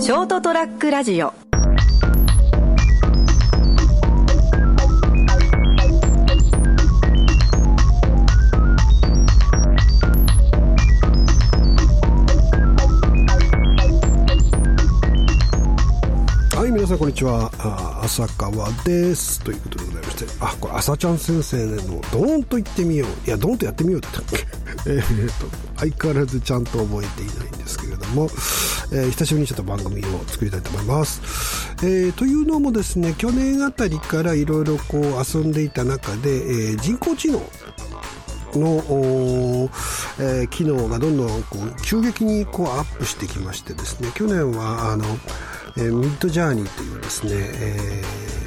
ショートトラックラジオはい、皆さんこんにちは。あ浅川です。ということでございまして、あ、これ朝ちゃん先生のドーンと言ってみよう。いや、ドーンとやってみようだったっけ？えーと、相変わらずちゃんと覚えていないんですけども、えー久しぶりにちょっと番組を作りたいと思います。えーというのもですね、去年あたりからいろいろこう遊んでいた中で、えー人工知能の、えー機能がどんどんこう急激にこうアップしてきましてですね去年はあの、えーミッドジャーニーというですね、えー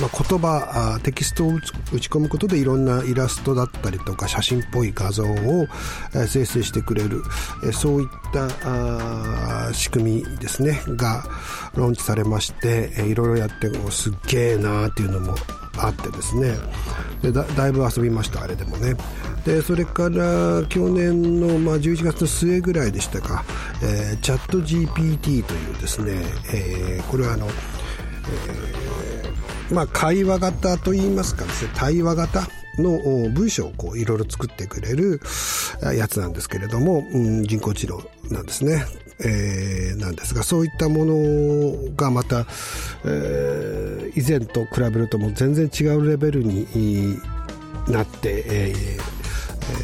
まあ、言葉テキストを打ち込むことでいろんなイラストだったりとか写真っぽい画像を、生成してくれる、そういった仕組みですねがローンチされまして、いろいろやっておすっげえなーっていうのもあってですね。でだいぶ遊びましたあれでもね。でそれから去年の、まあ、11月の末ぐらいでしたか、えーチャット GPT というですね、えーこれはあの、まあ、会話型といいますかですね対話型の文章をこういろいろ作ってくれるやつなんですけれども、うん、人工知能なんですね。えーなんですがそういったものがまた、えー以前と比べるともう全然違うレベルになって、えー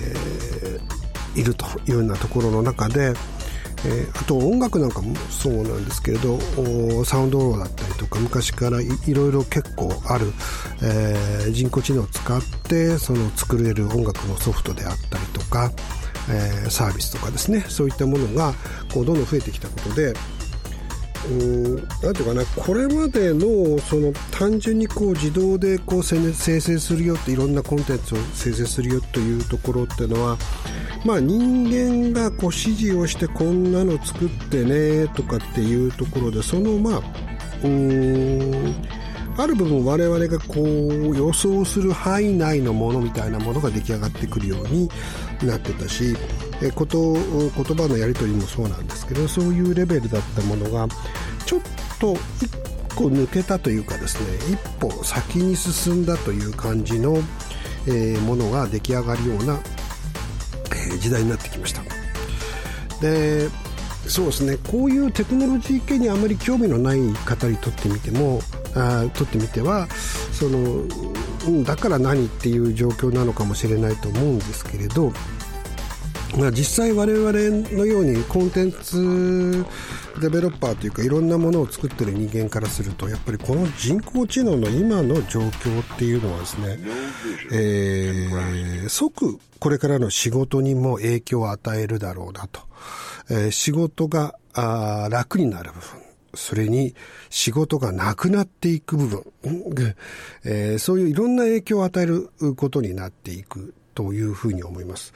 えーいるというようなところの中で、えーあと音楽なんかもそうなんですけれどサウンドローだったりとか昔からいいろいろ結構ある、えー人工知能を使ってその作れる音楽のソフトであったりとか、えーサービスとかですね。そういったものがこうどんどん増えてきたことでうんなんていうかなこれまでのその単純にこう自動でこう生成するよっていろんなコンテンツを生成するよというところっていうのはまあ人間がこう指示をしてこんなの作ってねとかっていうところでそのまあうーんある部分我々がこう予想する範囲内のものみたいなものが出来上がってくるようになってたしえこと言葉のやり取りもそうなんですけどそういうレベルだったものがちょっと一個抜けたというかですね一歩先に進んだという感じの、えーものが出来上がるような、えー時代になってきました。でそうですねこういうテクノロジー系にあまり興味のない方にとってみてもあとってみてはその、うん、だから何っていう状況なのかもしれないと思うんですけれど、まあ、実際我々のようにコンテンツデベロッパーというかいろんなものを作ってる人間からするとやっぱりこの人工知能の今の状況っていうのはですね、えー即これからの仕事にも影響を与えるだろうなと、えー仕事があ楽になる部分。それに仕事がなくなっていく部分、えーそういういろんな影響を与えることになっていく。というふうに思います。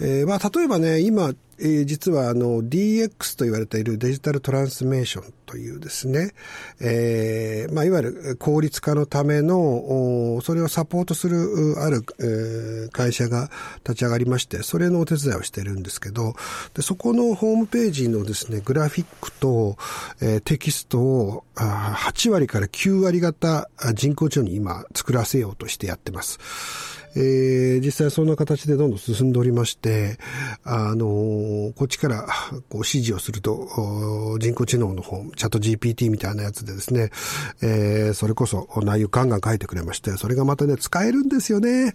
えーまあ、例えばね、今、えー実はあの DX と言われているデジタルトランスメーションというですね、えーまあ、いわゆる効率化のための、それをサポートするある、えー会社が立ち上がりまして、それのお手伝いをしているんですけど、でそこのホームページのですね、グラフィックと、えーテキストをあ8割から9割型人工知能に今作らせようとしてやってます。えー実際そんな形でどんどん進んでおりまして、あのーこっちからこう指示をすると、人工知能の方、チャット GPT みたいなやつでですね、えーそれこそ内容ガンガン書いてくれまして、それがまたね、使えるんですよね。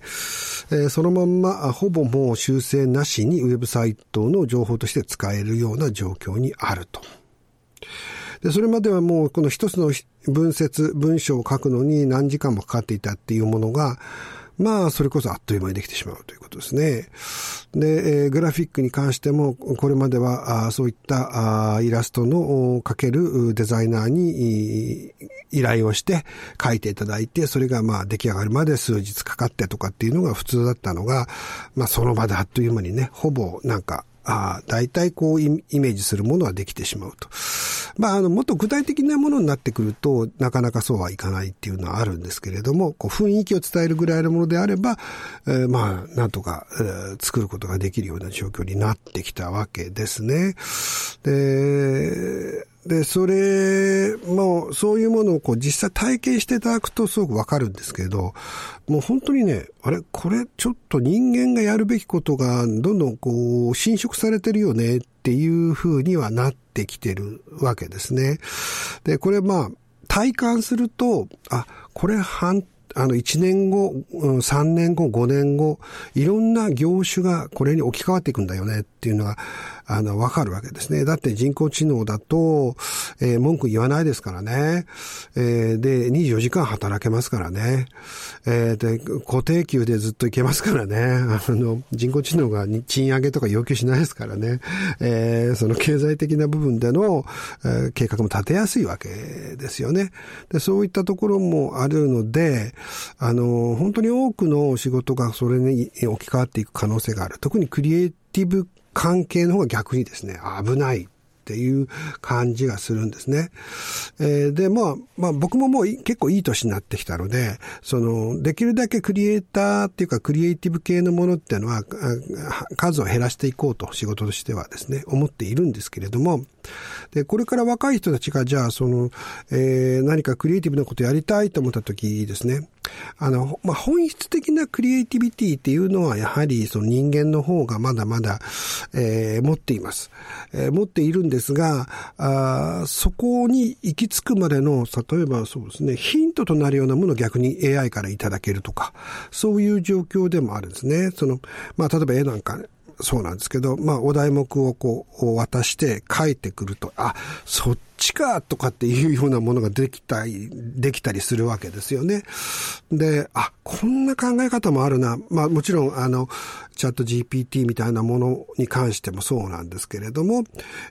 えそのまんま、ほぼもう修正なしにウェブサイトの情報として使えるような状況にあると。で、それまではもうこの一つの文節、文章を書くのに何時間もかかっていたっていうものが、まあ、それこそあっという間にできてしまうということですね。で、えーグラフィックに関しても、これまでは、あそういったあイラストのお描けるデザイナーに依頼をして描いていただいて、それがまあ出来上がるまで数日かかってとかっていうのが普通だったのが、まあその場であっという間にね、ほぼなんか、あ、大体こうイイメージするものはできてしまうと。まあ、あの、もっと具体的なものになってくると、なかなかそうはいかないっていうのはあるんですけれども、こう雰囲気を伝えるぐらいのものであれば、えーまあ、なんとか、えー作ることができるような状況になってきたわけですね。で、で、それも、そういうものをこう実際体験していただくとすごくわかるんですけど、もう本当にね、あれ、これちょっと人間がやるべきことがどんどんこう侵食されてるよねっていう風にはなってきてるわけですね。で、これまあ、体感すると、あ、これ半あの、1年後、3年後、5年後、いろんな業種がこれに置き換わっていくんだよねっていうのが、あの、わかるわけですね。だって人工知能だと、えー、文句言わないですからね。えー、で、24時間働けますからね。えー、で、固定給でずっといけますからね。あの、人工知能が賃上げとか要求しないですからね。えー、その経済的な部分での、えー、計画も立てやすいわけですよね。で、そういったところもあるので、あの、本当に多くの仕事がそれに置き換わっていく可能性がある。特にクリエイティブ関係の方が逆にですね、危ないっていう感じがするんですね。えー、で、まあ、まあ僕ももう結構いい年になってきたので、その、できるだけクリエイターっていうかクリエイティブ系のものっていうのは、数を減らしていこうと仕事としてはですね、思っているんですけれども、で、これから若い人たちが、じゃあ、その、えー、何かクリエイティブなことやりたいと思った時ですね、あの、まあ、本質的なクリエイティビティっていうのは、やはり、その人間の方がまだまだ、えー、持っています。えー、持っているんですが、あそこに行き着くまでの、例えばそうですね、ヒントとなるようなものを逆に AI からいただけるとか、そういう状況でもあるんですね。その、まあ、例えば絵なんか、そうなんですけど、まあ、お題目をこう、渡して書いてくると、あ、そっちかとかっていうようなものができたり、できたりするわけですよね。で、あ、こんな考え方もあるな。まあ、もちろん、あの、チャット GPT みたいなものに関してもそうなんですけれども、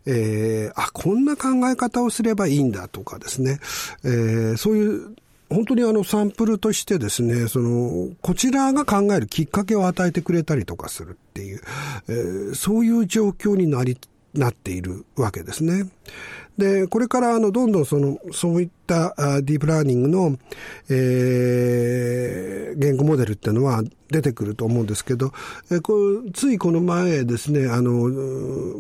えー、あ、こんな考え方をすればいいんだとかですね、えー、そういう本当にあのサンプルとしてですね、その、こちらが考えるきっかけを与えてくれたりとかするっていう、えー、そういう状況になり、なっているわけですね。で、これからあの、どんどんその、そういったディープラーニングの、えー、言語モデルっていうのは出てくると思うんですけど、えこついこの前ですね、あの、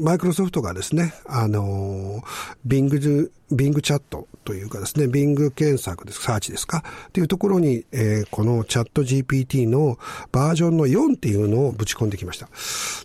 マイクロソフトがですね、あの、ビングズ、ビングチャットというかですね、ビング検索です、サーチですか、っていうところに、えー、このチャット GPT のバージョンの4っていうのをぶち込んできました。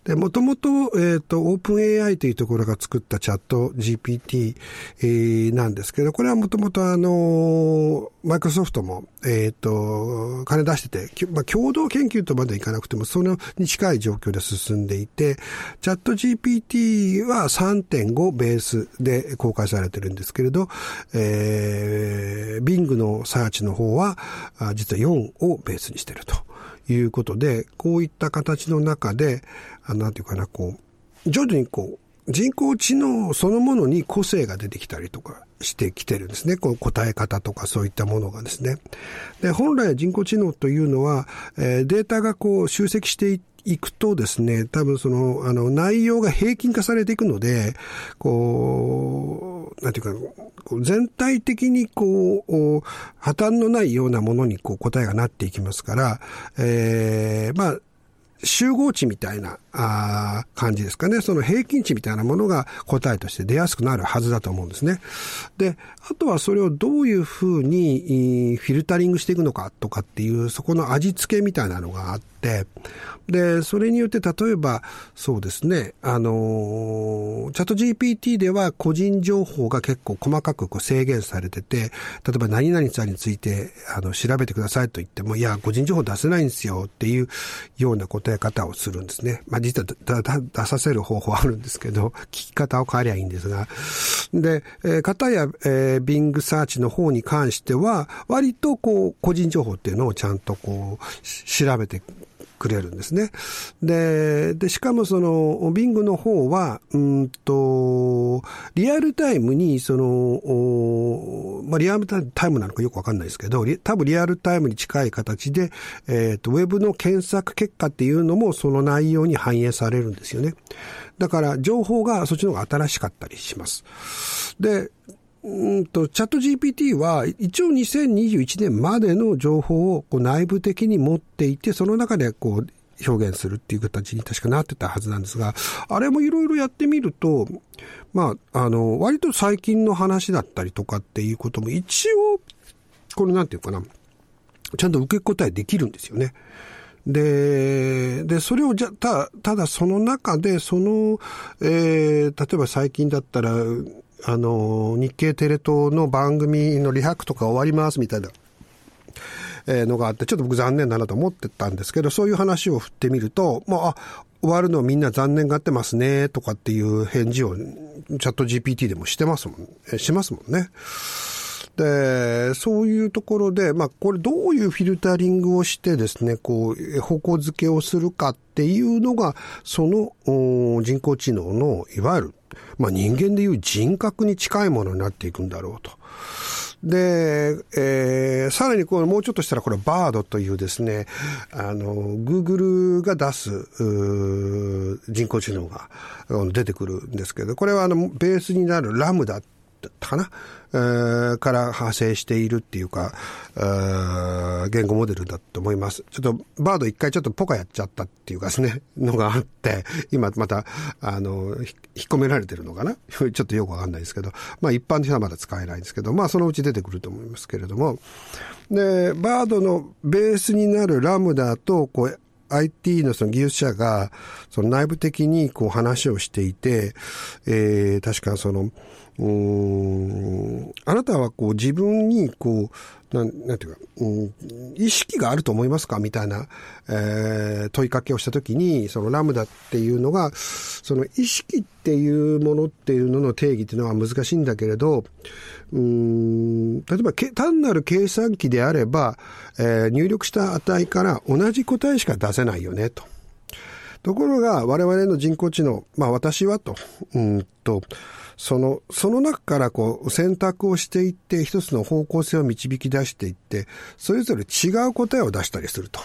で、もともと、えっ、ー、と、オープン AI というところが作ったチャット GPT、えー、なんですけど、これはもともとあの、マイクロソフトも、えっ、と、金出してて、まあ、共同研究とまでいかなくても、そのに近い状況で進んでいて、チャット GPT は3.5ベースで公開されてるんですけれど、えー、Bing のサーチの方は、実は4をベースにしてるということで、こういった形の中で、あなんていうかな、こう、徐々にこう、人工知能そのものに個性が出てきたりとかしてきてるんですね。この答え方とかそういったものがですね。で、本来人工知能というのは、えー、データがこう集積していいくとですね、多分その、あの、内容が平均化されていくので、こう、なんていうか、全体的にこう、破綻のないようなものにこう答えがなっていきますから、えー、まあ、集合値みたいなあ感じですかね。その平均値みたいなものが答えとして出やすくなるはずだと思うんですね。で、あとはそれをどういうふうにフィルタリングしていくのかとかっていう、そこの味付けみたいなのがあって、で、それによって例えば、そうですね、あの、チャット GPT では個人情報が結構細かくこう制限されてて、例えば何々さんについてあの調べてくださいと言っても、いや、個人情報出せないんですよっていうような答え方をするんですね。ま実は出させる方法あるんですけど、聞き方を変えりゃいいんですが。で、えー、方や、えー、Bing サーチの方に関しては、割とこう、個人情報っていうのをちゃんとこう、調べてくれるんですね。で、で、しかもその、ビングの方は、うんと、リアルタイムに、その、まあ、リアルタイムなのかよくわかんないですけど、多分リアルタイムに近い形で、えっ、ー、と、ウェブの検索結果っていうのもその内容に反映されるんですよね。だから、情報がそっちの方が新しかったりします。で、うんと、チャット GPT は一応2021年までの情報をこう内部的に持っていて、その中でこう、表現するっていう形に確かなってたはずなんですが、あれもいろいろやってみると、まあ、あの、割と最近の話だったりとかっていうことも一応、これなんていうかな、ちゃんと受け答えできるんですよね。で、で、それをじゃ、た、ただその中で、その、えー、例えば最近だったら、あの、日経テレ東の番組のリハクとか終わりますみたいな、えー、のがあって、ちょっと僕残念だなと思ってたんですけど、そういう話を振ってみると、まあ、あ、終わるのみんな残念がってますね、とかっていう返事をチャット GPT でもしてますもん、しますもんね。で、そういうところで、まあ、これどういうフィルタリングをしてですね、こう、方向づけをするかっていうのが、その人工知能の、いわゆる、まあ、人間でいう人格に近いものになっていくんだろうと。で、えー、さらにこれ、もうちょっとしたらこれバードというですね、あの、グーグルが出す、人工知能が出てくるんですけど、これはあの、ベースになるラムダったかな、から派生しているっていうか、言語モデルだと思います。ちょっと、バード一回ちょっとポカやっちゃったっていうかですね、のがあって、今また、あの、引っ込められてるのかな？ちょっとよくわかんないですけど、まあ一般的にはまだ使えないんですけど、まあそのうち出てくると思いますけれども、で、バードのベースになるラムダと、こう、IT のその技術者が、その内部的にこう話をしていて、えー、確かその、あなたはこう自分にこう、なん、なんていうか、うん、意識があると思いますか？みたいな、えー、問いかけをしたときに、そのラムダっていうのが、その意識っていうものっていうのの定義っていうのは難しいんだけれど、うん、例えば単なる計算機であれば、えー、入力した値から同じ答えしか出せないよね、と。ところが、我々の人工知能、まあ私はと、うんと、その、その中からこう選択をしていって、一つの方向性を導き出していって、それぞれ違う答えを出したりすると。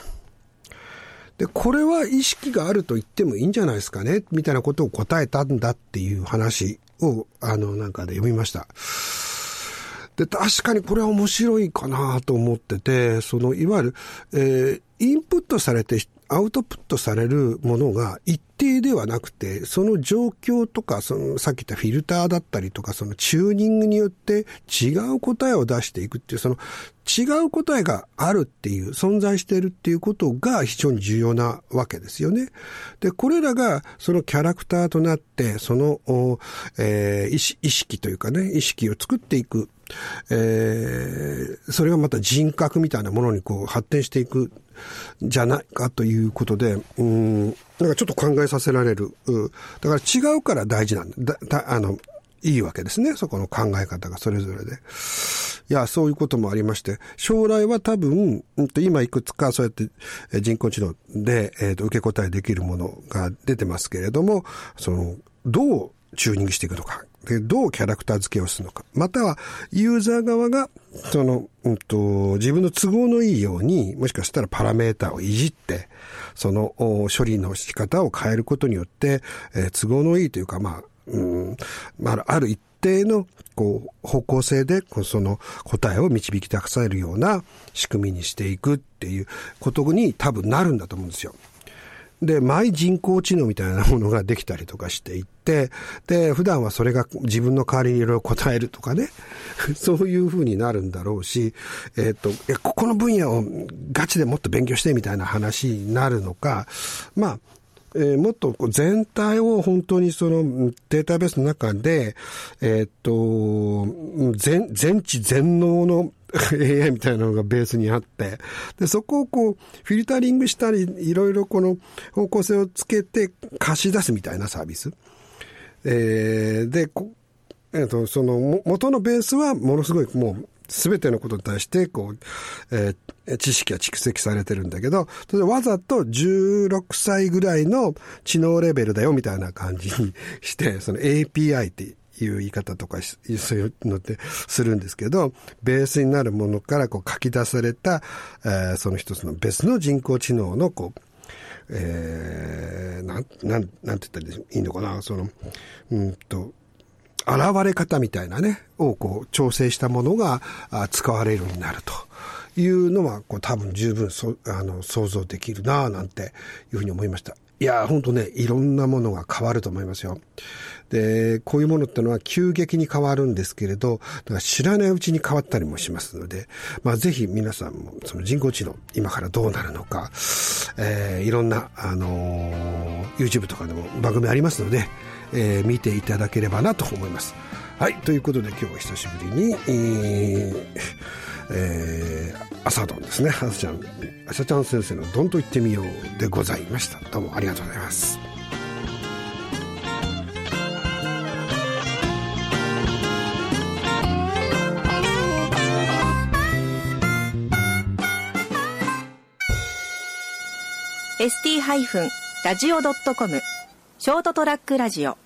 で、これは意識があると言ってもいいんじゃないですかね、みたいなことを答えたんだっていう話を、あの、なんかで読みました。で、確かにこれは面白いかなと思ってて、その、いわゆる、えー、インプットされてアウトプットされるものが一定ではなくて、その状況とか、そのさっき言ったフィルターだったりとか、そのチューニングによって違う答えを出していくっていう、その違う答えがあるっていう、存在しているっていうことが非常に重要なわけですよね。で、これらがそのキャラクターとなって、その、えー、意識というかね、意識を作っていく。えー、それがまた人格みたいなものにこう発展していくじゃないかということで、うん、なんかちょっと考えさせられる。だから違うから大事なんだ。だあの、いいわけですね。そこの考え方がそれぞれで。いや、そういうこともありまして、将来は多分、今いくつかそうやって人工知能で、えー、と受け答えできるものが出てますけれども、その、どうチューニングしていくのか。で、どうキャラクター付けをするのか。または、ユーザー側が、その、うんと、自分の都合のいいように、もしかしたらパラメータをいじって、その処理の仕方を変えることによって、えー、都合のいいというか、まあ、うん、あ、る一定の、こう、方向性で、その答えを導き出せるような仕組みにしていくっていうことに多分なるんだと思うんですよ。で、マイ人工知能みたいなものができたりとかしていって、で、普段はそれが自分の代わりにいろいろ答えるとかね、そういう風になるんだろうし、えっ、ー、と、いや、ここの分野をガチでもっと勉強してみたいな話になるのか、まあ、えー、もっと全体を本当にそのデータベースの中で、えっ、と、全、全知全能の AI みたいなのがベースにあって、で、そこをこう、フィルタリングしたり、いろいろこの方向性をつけて貸し出すみたいなサービス。えー、で、えっ、ー、と、その、元のベースはものすごいもう、すべてのことに対して、こう、えー、知識が蓄積されてるんだけど、それわざと16歳ぐらいの知能レベルだよみたいな感じにして、その API っていう言い方とか、そういうのってするんですけど、ベースになるものからこう書き出された、えー、その一つの別の人工知能のこう、えー、なん、なん、なんて言ったらいいのかな、その、うんと、現れ方みたいなね、をこう調整したものが使われるようになるというのは、こう多分十分そあの想像できるなぁなんていうふうに思いました。いや、本当ね、いろんなものが変わると思いますよ。で、こういうものってのは急激に変わるんですけれど、だから知らないうちに変わったりもしますので、まあぜひ皆さんもその人工知能、今からどうなるのか、えー、いろんな、あのー、YouTube とかでも番組ありますので、えー、見ていただければなと思います。はい、ということで今日は久しぶりに、えーえー、朝ドンですね。朝ちゃん朝ちゃん先生の「どんと言ってみよう」でございました。どうもありがとうございます。ST- ラジオドットコムショートトラックラジオ。